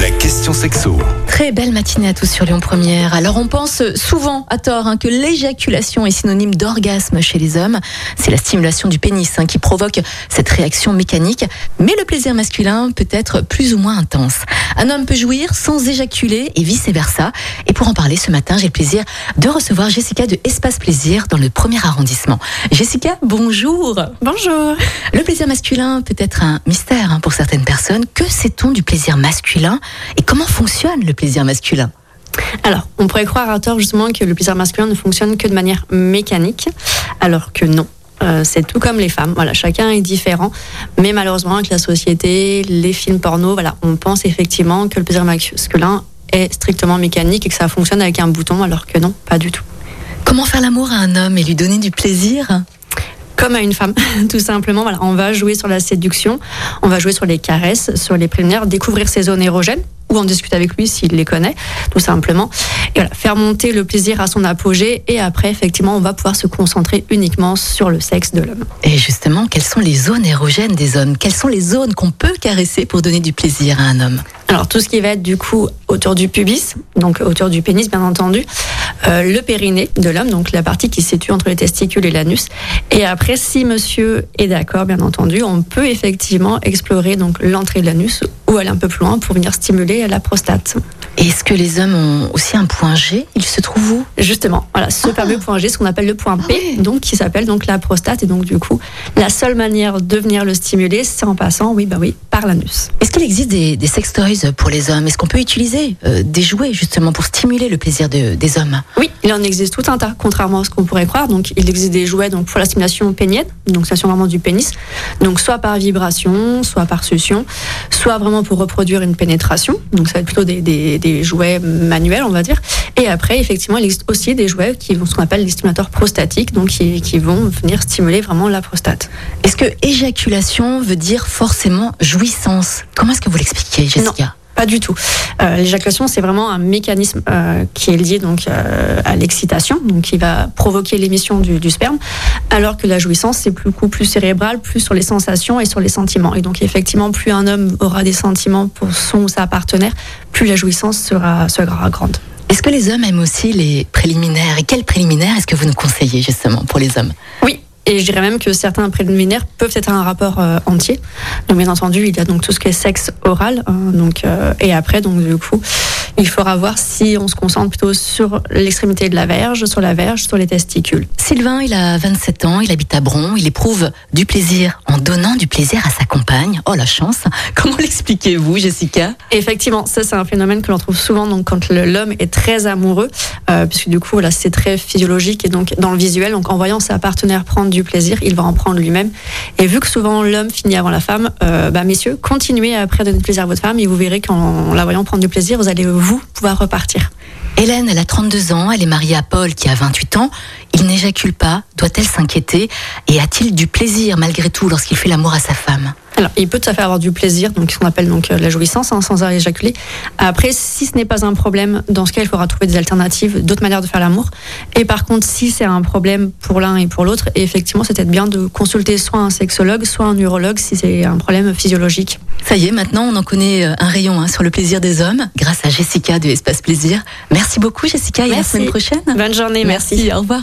la question sexo. Très belle matinée à tous sur Lyon Première. Alors on pense souvent à tort hein, que l'éjaculation est synonyme d'orgasme chez les hommes. C'est la stimulation du pénis hein, qui provoque cette réaction mécanique. Mais le plaisir masculin peut être plus ou moins intense. Un homme peut jouir sans éjaculer et vice versa. Et pour en parler ce matin, j'ai le plaisir de recevoir Jessica de Espace Plaisir dans le premier arrondissement. Jessica, bonjour. Bonjour. Le plaisir masculin peut être un mystère hein, pour certaines personnes. Que sait-on du plaisir masculin et comment fonctionne le plaisir masculin? Alors, on pourrait croire à tort justement que le plaisir masculin ne fonctionne que de manière mécanique, alors que non. Euh, c'est tout comme les femmes. Voilà, chacun est différent, mais malheureusement avec la société, les films porno, voilà, on pense effectivement que le plaisir masculin est strictement mécanique et que ça fonctionne avec un bouton, alors que non, pas du tout. Comment faire l'amour à un homme et lui donner du plaisir? Comme à une femme, tout simplement. Voilà, on va jouer sur la séduction, on va jouer sur les caresses, sur les préliminaires, découvrir ses zones érogènes ou en discuter avec lui s'il les connaît, tout simplement. Et voilà, faire monter le plaisir à son apogée et après, effectivement, on va pouvoir se concentrer uniquement sur le sexe de l'homme. Et justement, quelles sont les zones érogènes des hommes? Quelles sont les zones qu'on peut caresser pour donner du plaisir à un homme? Alors, tout ce qui va être du coup autour du pubis, donc autour du pénis, bien entendu, euh, le périnée de l'homme, donc la partie qui se situe entre les testicules et l'anus. Et après, si monsieur est d'accord, bien entendu, on peut effectivement explorer donc l'entrée de l'anus ou aller un peu plus loin pour venir stimuler la prostate. Est-ce que les hommes ont aussi un point G? Il se trouve où? Justement, voilà, ce fameux point G, ce qu'on appelle le point P, donc qui s'appelle donc la prostate. Et donc du coup, la seule manière de venir le stimuler, c'est en passant, oui, bah oui, par l'anus. Est-ce qu'il existe des, des sex toys pour les hommes? Est-ce qu'on peut utiliser euh, des jouets justement pour stimuler le plaisir de- des hommes? Oui, il en existe tout un tas, contrairement à ce qu'on pourrait croire. Donc, il existe des jouets donc pour la stimulation pénienne, donc stimulation vraiment du pénis, donc soit par vibration, soit par succion, soit vraiment pour reproduire une pénétration. Donc, ça va être plutôt des, des- des jouets manuels, on va dire. Et après, effectivement, il existe aussi des jouets qui vont ce qu'on appelle les stimulateurs prostatiques, donc qui, qui vont venir stimuler vraiment la prostate. Est-ce que éjaculation veut dire forcément jouissance Comment est-ce que vous l'expliquez, Jessica? Pas du tout. Euh, L'éjaculation, c'est vraiment un mécanisme euh, qui est lié donc euh, à l'excitation, donc qui va provoquer l'émission du, du sperme, alors que la jouissance, c'est plus coup plus cérébral, plus sur les sensations et sur les sentiments. Et donc effectivement, plus un homme aura des sentiments pour son ou sa partenaire, plus la jouissance sera, sera grande. Est-ce que les hommes aiment aussi les préliminaires? Et quels préliminaires est-ce que vous nous conseillez justement pour les hommes? Oui. Et je dirais même que certains préliminaires peuvent être un rapport euh, entier. Donc bien entendu, il y a donc tout ce qui est sexe oral. hein, donc euh, et après, donc du coup, il faudra voir si on se concentre plutôt sur l'extrémité de la verge, sur la verge, sur les testicules. Sylvain, il a 27 ans, il habite à Bron, il éprouve du plaisir en donnant du plaisir à sa compagne. Oh la chance Comment l'expliquez-vous, Jessica? Effectivement, ça c'est un phénomène que l'on trouve souvent donc quand l'homme est très amoureux, euh, puisque du coup là c'est très physiologique et donc dans le visuel, donc en voyant sa partenaire prendre du plaisir, il va en prendre lui-même. Et vu que souvent l'homme finit avant la femme, euh, bah messieurs, continuez à après donner du plaisir à votre femme et vous verrez qu'en la voyant prendre du plaisir, vous allez vous pouvoir repartir. Hélène, elle a 32 ans, elle est mariée à Paul qui a 28 ans. Il n'éjacule pas, doit-elle s'inquiéter? Et a-t-il du plaisir malgré tout lorsqu'il fait l'amour à sa femme? Alors, il peut tout à fait avoir du plaisir, donc ce qu'on appelle donc euh, la jouissance, hein, sans éjaculer. Après, si ce n'est pas un problème, dans ce cas, il faudra trouver des alternatives, d'autres manières de faire l'amour. Et par contre, si c'est un problème pour l'un et pour l'autre, effectivement, c'est peut-être bien de consulter soit un sexologue, soit un urologue si c'est un problème physiologique. Ça y est, maintenant on en connaît euh, un rayon hein, sur le plaisir des hommes grâce à Jessica de Espace Plaisir. Merci beaucoup Jessica et à la Merci. semaine prochaine. Bonne journée, merci. au revoir.